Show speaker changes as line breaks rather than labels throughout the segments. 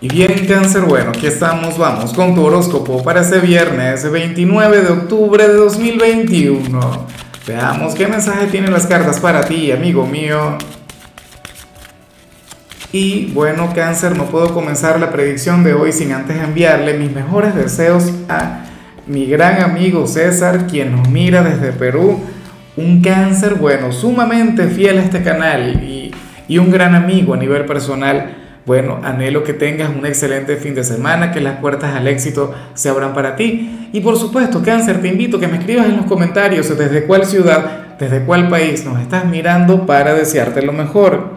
Y bien cáncer, bueno, aquí estamos, vamos con tu horóscopo para ese viernes 29 de octubre de 2021. Veamos qué mensaje tienen las cartas para ti, amigo mío. Y bueno, cáncer, no puedo comenzar la predicción de hoy sin antes enviarle mis mejores deseos a mi gran amigo César, quien nos mira desde Perú. Un cáncer, bueno, sumamente fiel a este canal y, y un gran amigo a nivel personal bueno, anhelo que tengas un excelente fin de semana, que las puertas al éxito se abran para ti. Y por supuesto, cáncer, te invito a que me escribas en los comentarios desde cuál ciudad, desde cuál país nos estás mirando para desearte lo mejor.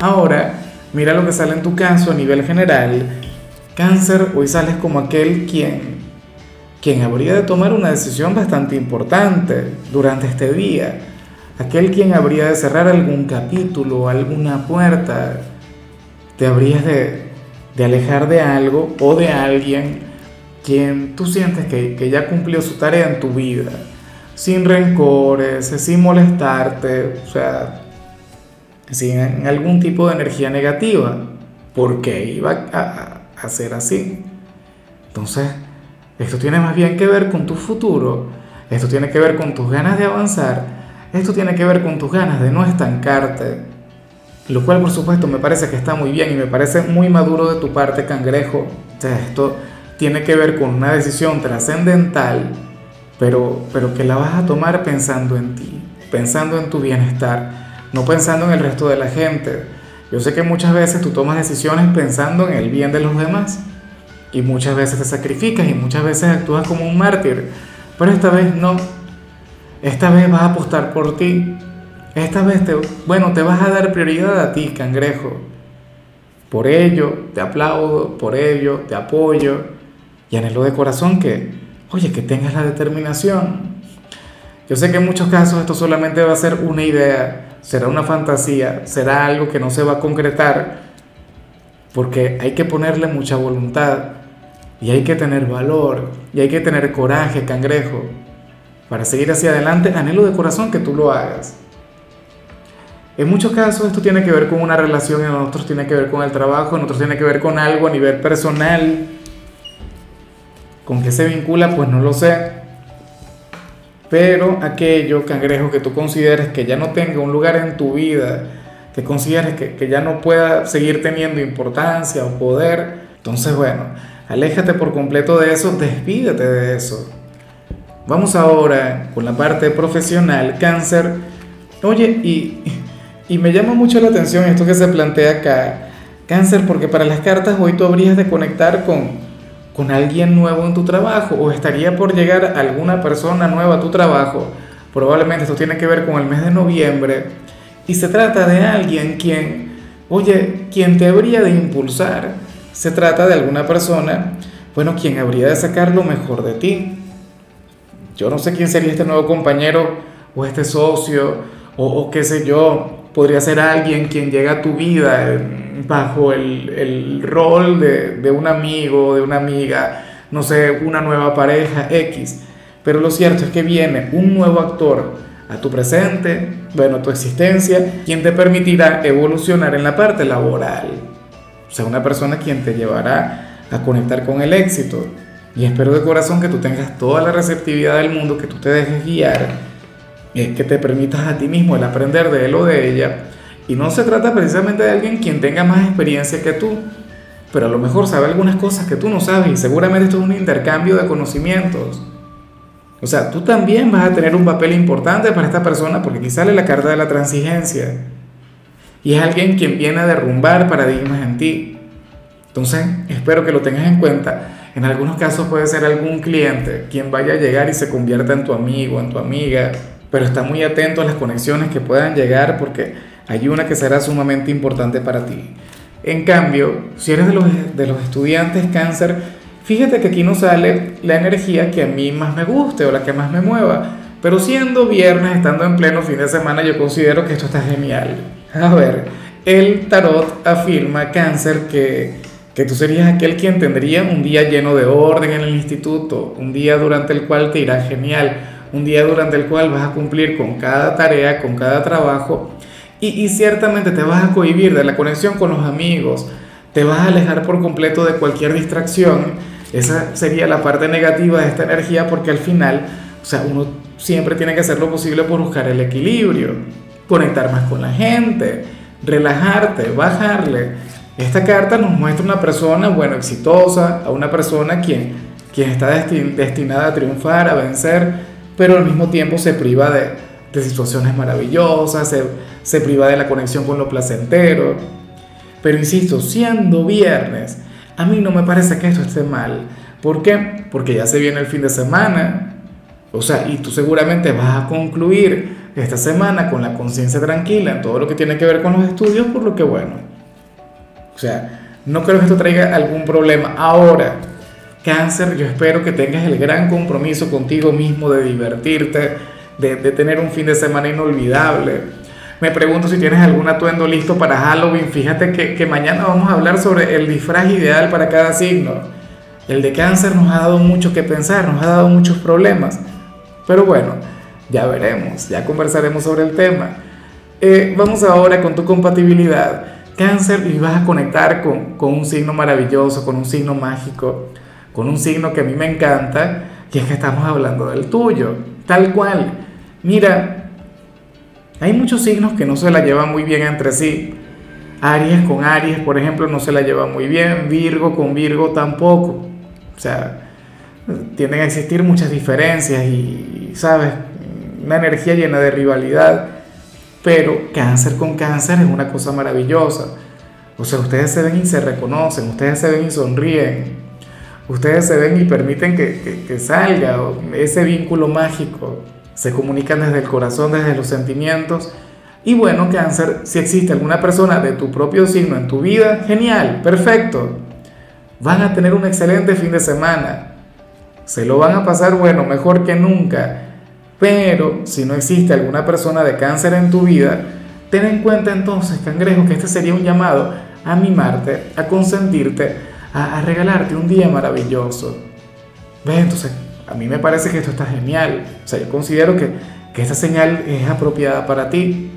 Ahora, mira lo que sale en tu caso a nivel general. Cáncer, hoy sales como aquel quien, quien habría de tomar una decisión bastante importante durante este día. Aquel quien habría de cerrar algún capítulo, alguna puerta, te habrías de, alejar de algo o de alguien quien tú sientes que, que, ya cumplió su tarea en tu vida, sin rencores, sin molestarte, o sea, sin algún tipo de energía negativa, porque iba a, a ser así. Entonces, esto tiene más bien que ver con tu futuro, esto tiene que ver con tus ganas de avanzar, esto tiene que ver con tus ganas de no estancarte, lo cual por supuesto me parece que está muy bien y me parece muy maduro de tu parte, cangrejo. O sea, esto tiene que ver con una decisión trascendental, pero, pero que la vas a tomar pensando en ti, pensando en tu bienestar, no pensando en el resto de la gente. Yo sé que muchas veces tú tomas decisiones pensando en el bien de los demás y muchas veces te sacrificas y muchas veces actúas como un mártir, pero esta vez no. Esta vez vas a apostar por ti, esta vez, te, bueno, te vas a dar prioridad a ti, cangrejo. Por ello, te aplaudo, por ello, te apoyo. Y anhelo de corazón que, oye, que tengas la determinación. Yo sé que en muchos casos esto solamente va a ser una idea, será una fantasía, será algo que no se va a concretar, porque hay que ponerle mucha voluntad y hay que tener valor y hay que tener coraje, cangrejo, para seguir hacia adelante. Anhelo de corazón que tú lo hagas. En muchos casos esto tiene que ver con una relación, en otros tiene que ver con el trabajo, en otros tiene que ver con algo a nivel personal. ¿Con qué se vincula? Pues no lo sé. Pero aquello, cangrejo, que tú consideres que ya no tenga un lugar en tu vida, que consideres que, que ya no pueda seguir teniendo importancia o poder, entonces bueno, aléjate por completo de eso, despídete de eso. Vamos ahora con la parte profesional, cáncer. Oye, y y me llama mucho la atención esto que se plantea acá, cáncer, porque para las cartas hoy tú habrías de conectar con, con alguien nuevo en tu trabajo o estaría por llegar alguna persona nueva a tu trabajo. Probablemente esto tiene que ver con el mes de noviembre y se trata de alguien quien, oye, quien te habría de impulsar. Se trata de alguna persona, bueno, quien habría de sacar lo mejor de ti. Yo no sé quién sería este nuevo compañero o este socio o, o qué sé yo, podría ser alguien quien llega a tu vida bajo el, el rol de, de, un amigo, de una amiga, no sé, una nueva pareja X. Pero lo cierto es que viene un nuevo actor a tu presente, bueno, tu existencia, quien te permitirá evolucionar en la parte laboral. O sea, una persona quien te llevará a conectar con el éxito. Y espero de corazón que tú tengas toda la receptividad del mundo, que tú te dejes guiar que te permitas a ti mismo el aprender de él o de ella. Y no se trata precisamente de alguien quien tenga más experiencia que tú, pero a lo mejor sabe algunas cosas que tú no sabes y seguramente esto es un intercambio de conocimientos. O sea, tú también vas a tener un papel importante para esta persona porque aquí sale la carta de la transigencia. Y es alguien quien viene a derrumbar paradigmas en ti. Entonces, espero que lo tengas en cuenta. En algunos casos puede ser algún cliente quien vaya a llegar y se convierta en tu amigo, en tu amiga, pero está muy atento a las conexiones que puedan llegar porque hay una que será sumamente importante para ti. En cambio, si eres de los, de los estudiantes cáncer, fíjate que aquí no sale la energía que a mí más me guste o la que más me mueva. Pero siendo viernes, estando en pleno fin de semana, yo considero que esto está genial. A ver, el tarot afirma cáncer que, que tú serías aquel quien tendría un día lleno de orden en el instituto, un día durante el cual te irá genial un día durante el cual vas a cumplir con cada tarea, con cada trabajo y, ciertamente te vas a cohibir de la conexión con los amigos, te vas a alejar por completo de cualquier distracción. Esa sería la parte negativa de esta energía porque al final, o sea, uno siempre tiene que hacer lo posible por buscar el equilibrio, conectar más con la gente, relajarte, bajarle. Esta carta nos muestra una persona, bueno, exitosa, a una persona quien, quien está destinada a triunfar, a vencer, pero al mismo tiempo se priva de, de situaciones maravillosas, se, se priva de la conexión con lo placentero. Pero insisto, siendo viernes, a mí no me parece que esto esté mal. ¿Por qué? Porque ya se viene el fin de semana. O sea, y tú seguramente vas a concluir esta semana con la conciencia tranquila en todo lo que tiene que ver con los estudios, por lo que bueno. O sea, no creo que esto traiga algún problema. Ahora, cáncer, yo espero que tengas el gran compromiso contigo mismo de divertirte, de, de tener un fin de semana inolvidable me pregunto si tienes algún atuendo listo para Halloween. Fíjate que, que, mañana vamos a hablar sobre el disfraz ideal para cada signo. El de cáncer nos ha dado mucho que pensar, nos ha dado muchos problemas. Pero bueno, ya veremos, ya conversaremos sobre el tema. Eh, vamos ahora con tu compatibilidad. Cáncer y vas a conectar con, con un signo maravilloso, con un signo mágico, con un signo que a mí me encanta, y es que estamos hablando del tuyo, tal cual. Mira, hay muchos signos que no se la llevan muy bien entre sí. Aries con Aries, por ejemplo, no se la lleva muy bien. Virgo con Virgo tampoco. O sea, tienden a existir muchas diferencias y, ¿sabes? Una energía llena de rivalidad. Pero cáncer con cáncer es una cosa maravillosa. O sea, ustedes se ven y se reconocen, ustedes se ven y sonríen, ustedes se ven y permiten que, que, salga ese vínculo mágico se comunican desde el corazón, desde los sentimientos. Y bueno, cáncer, si existe alguna persona de tu propio signo en tu vida, genial, perfecto. Van a tener un excelente fin de semana. Se lo van a pasar, bueno, mejor que nunca. Pero si no existe alguna persona de cáncer en tu vida, ten en cuenta entonces, cangrejo, que este sería un llamado a mimarte, a consentirte, a, regalarte un día maravilloso. ¿Ves? Entonces, a mí me parece que esto está genial. O sea, yo considero que, que esta señal es apropiada para ti.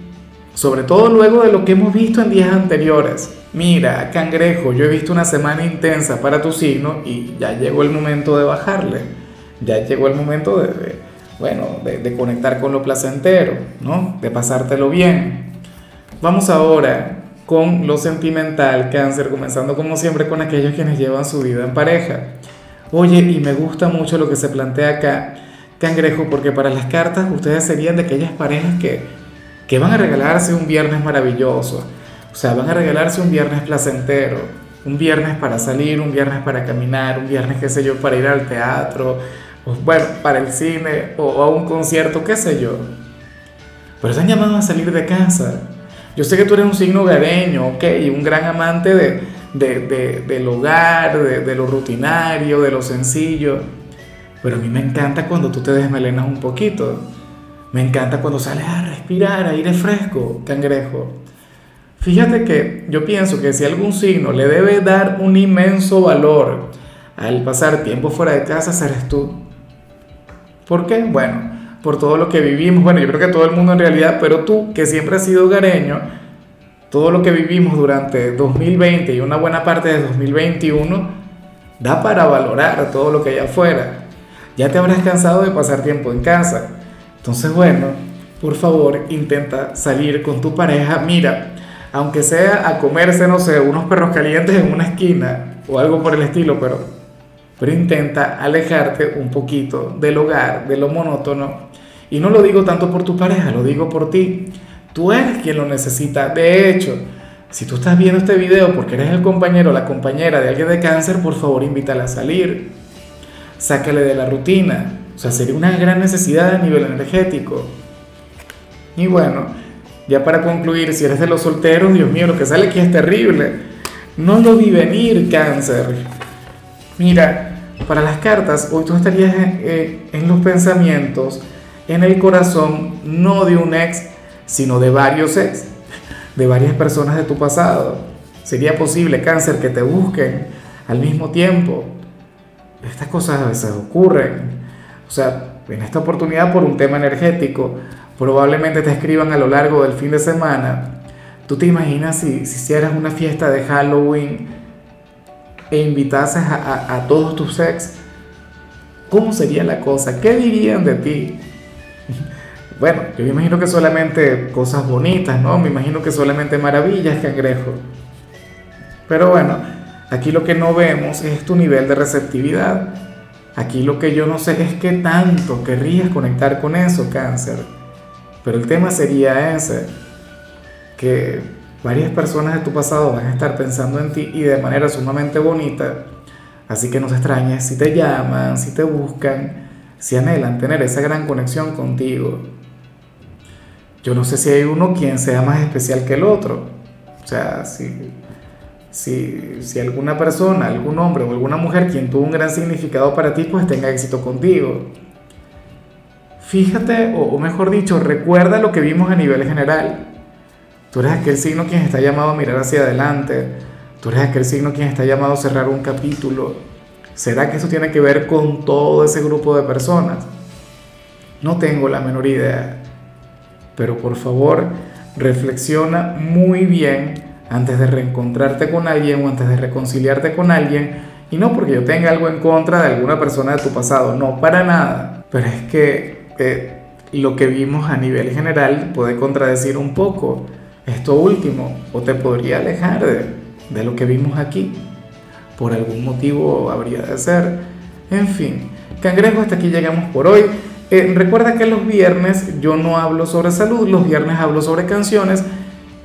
Sobre todo luego de lo que hemos visto en días anteriores. Mira, cangrejo, yo he visto una semana intensa para tu signo y ya llegó el momento de bajarle. Ya llegó el momento de, bueno, de, de, conectar con lo placentero, ¿no? De pasártelo bien. Vamos ahora con lo sentimental, cáncer, comenzando como siempre con aquellos quienes llevan su vida en pareja. Oye, y me gusta mucho lo que se plantea acá, Cangrejo, porque para las cartas ustedes serían de aquellas parejas que, que van a regalarse un viernes maravilloso. O sea, van a regalarse un viernes placentero, un viernes para salir, un viernes para caminar, un viernes, qué sé yo, para ir al teatro, o, bueno, para el cine o, a un concierto, qué sé yo. Pero están llamados a salir de casa. Yo sé que tú eres un signo gareño, ok, y un gran amante de, de, del hogar, de, lo rutinario, de lo sencillo. Pero a mí me encanta cuando tú te desmelenas un poquito. Me encanta cuando sales a respirar, aire fresco, cangrejo. Fíjate que yo pienso que si algún signo le debe dar un inmenso valor al pasar tiempo fuera de casa, serás tú. ¿Por qué? Bueno, por todo lo que vivimos. Bueno, yo creo que todo el mundo en realidad, pero tú, que siempre has sido hogareño, todo lo que vivimos durante 2020 y una buena parte de 2021 da para valorar todo lo que hay afuera. Ya te habrás cansado de pasar tiempo en casa. Entonces, bueno, por favor, intenta salir con tu pareja. Mira, aunque sea a comerse, no sé, unos perros calientes en una esquina o algo por el estilo, pero, pero intenta alejarte un poquito del hogar, de lo monótono. Y no lo digo tanto por tu pareja, lo digo por ti. Tú eres quien lo necesita. De hecho, si tú estás viendo este video porque eres el compañero o la compañera de alguien de cáncer, por favor invítala a salir. Sácale de la rutina. O sea, sería una gran necesidad a nivel energético. Y bueno, ya para concluir, si eres de los solteros, Dios mío, lo que sale aquí es terrible. No lo vi venir, cáncer. Mira, para las cartas, hoy tú estarías en, eh, en los pensamientos, en el corazón, no de un ex, sino de varios ex, de varias personas de tu pasado. Sería posible, cáncer, que te busquen al mismo tiempo. Estas cosas a veces ocurren. O sea, en esta oportunidad por un tema energético, probablemente te escriban a lo largo del fin de semana. ¿Tú te imaginas si, si hicieras una fiesta de Halloween e invitases a, todos tus ex, ¿cómo sería la cosa? ¿Qué dirían de ti? Bueno, yo me imagino que solamente cosas bonitas, ¿no? Me imagino que solamente maravillas, cangrejo. Pero bueno, aquí lo que no vemos es tu nivel de receptividad. Aquí lo que yo no sé es qué tanto querrías conectar con eso, cáncer. Pero el tema sería ese, que varias personas de tu pasado van a estar pensando en ti y de manera sumamente bonita. Así que no se extrañes si te llaman, si te buscan, si anhelan tener esa gran conexión contigo. Yo no sé si hay uno quien sea más especial que el otro. O sea, si, si, si alguna persona, algún hombre o alguna mujer quien tuvo un gran significado para ti, pues tenga éxito contigo. Fíjate, o, mejor dicho, recuerda lo que vimos a nivel general. Tú eres aquel signo quien está llamado a mirar hacia adelante. Tú eres aquel signo quien está llamado a cerrar un capítulo. ¿Será que eso tiene que ver con todo ese grupo de personas? No tengo la menor idea. Pero por favor, reflexiona muy bien antes de reencontrarte con alguien o antes de reconciliarte con alguien. Y no porque yo tenga algo en contra de alguna persona de tu pasado, no, para nada. Pero es que eh, lo que vimos a nivel general puede contradecir un poco esto último o te podría alejar de, de lo que vimos aquí. Por algún motivo habría de ser. En fin, cangrejo, hasta aquí llegamos por hoy. Eh, recuerda que los viernes yo no hablo sobre salud, los viernes hablo sobre canciones.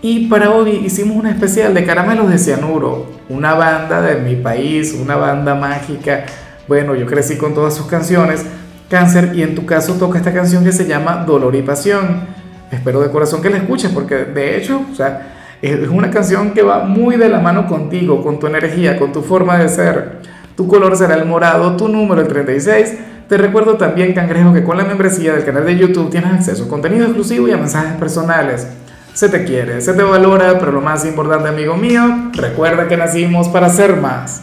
Y para hoy hicimos un especial de Caramelos de Cianuro, una banda de mi país, una banda mágica. Bueno, yo crecí con todas sus canciones. Cáncer, y en tu caso toca esta canción que se llama Dolor y Pasión. Espero de corazón que la escuches porque de hecho, o sea, es una canción que va muy de la mano contigo, con tu energía, con tu forma de ser. Tu color será el morado, tu número el 36 te recuerdo también, cangrejo, que con la membresía del canal de YouTube tienes acceso a contenido exclusivo y a mensajes personales. Se te quiere, se te valora, pero lo más importante, amigo mío, recuerda que nacimos para ser más.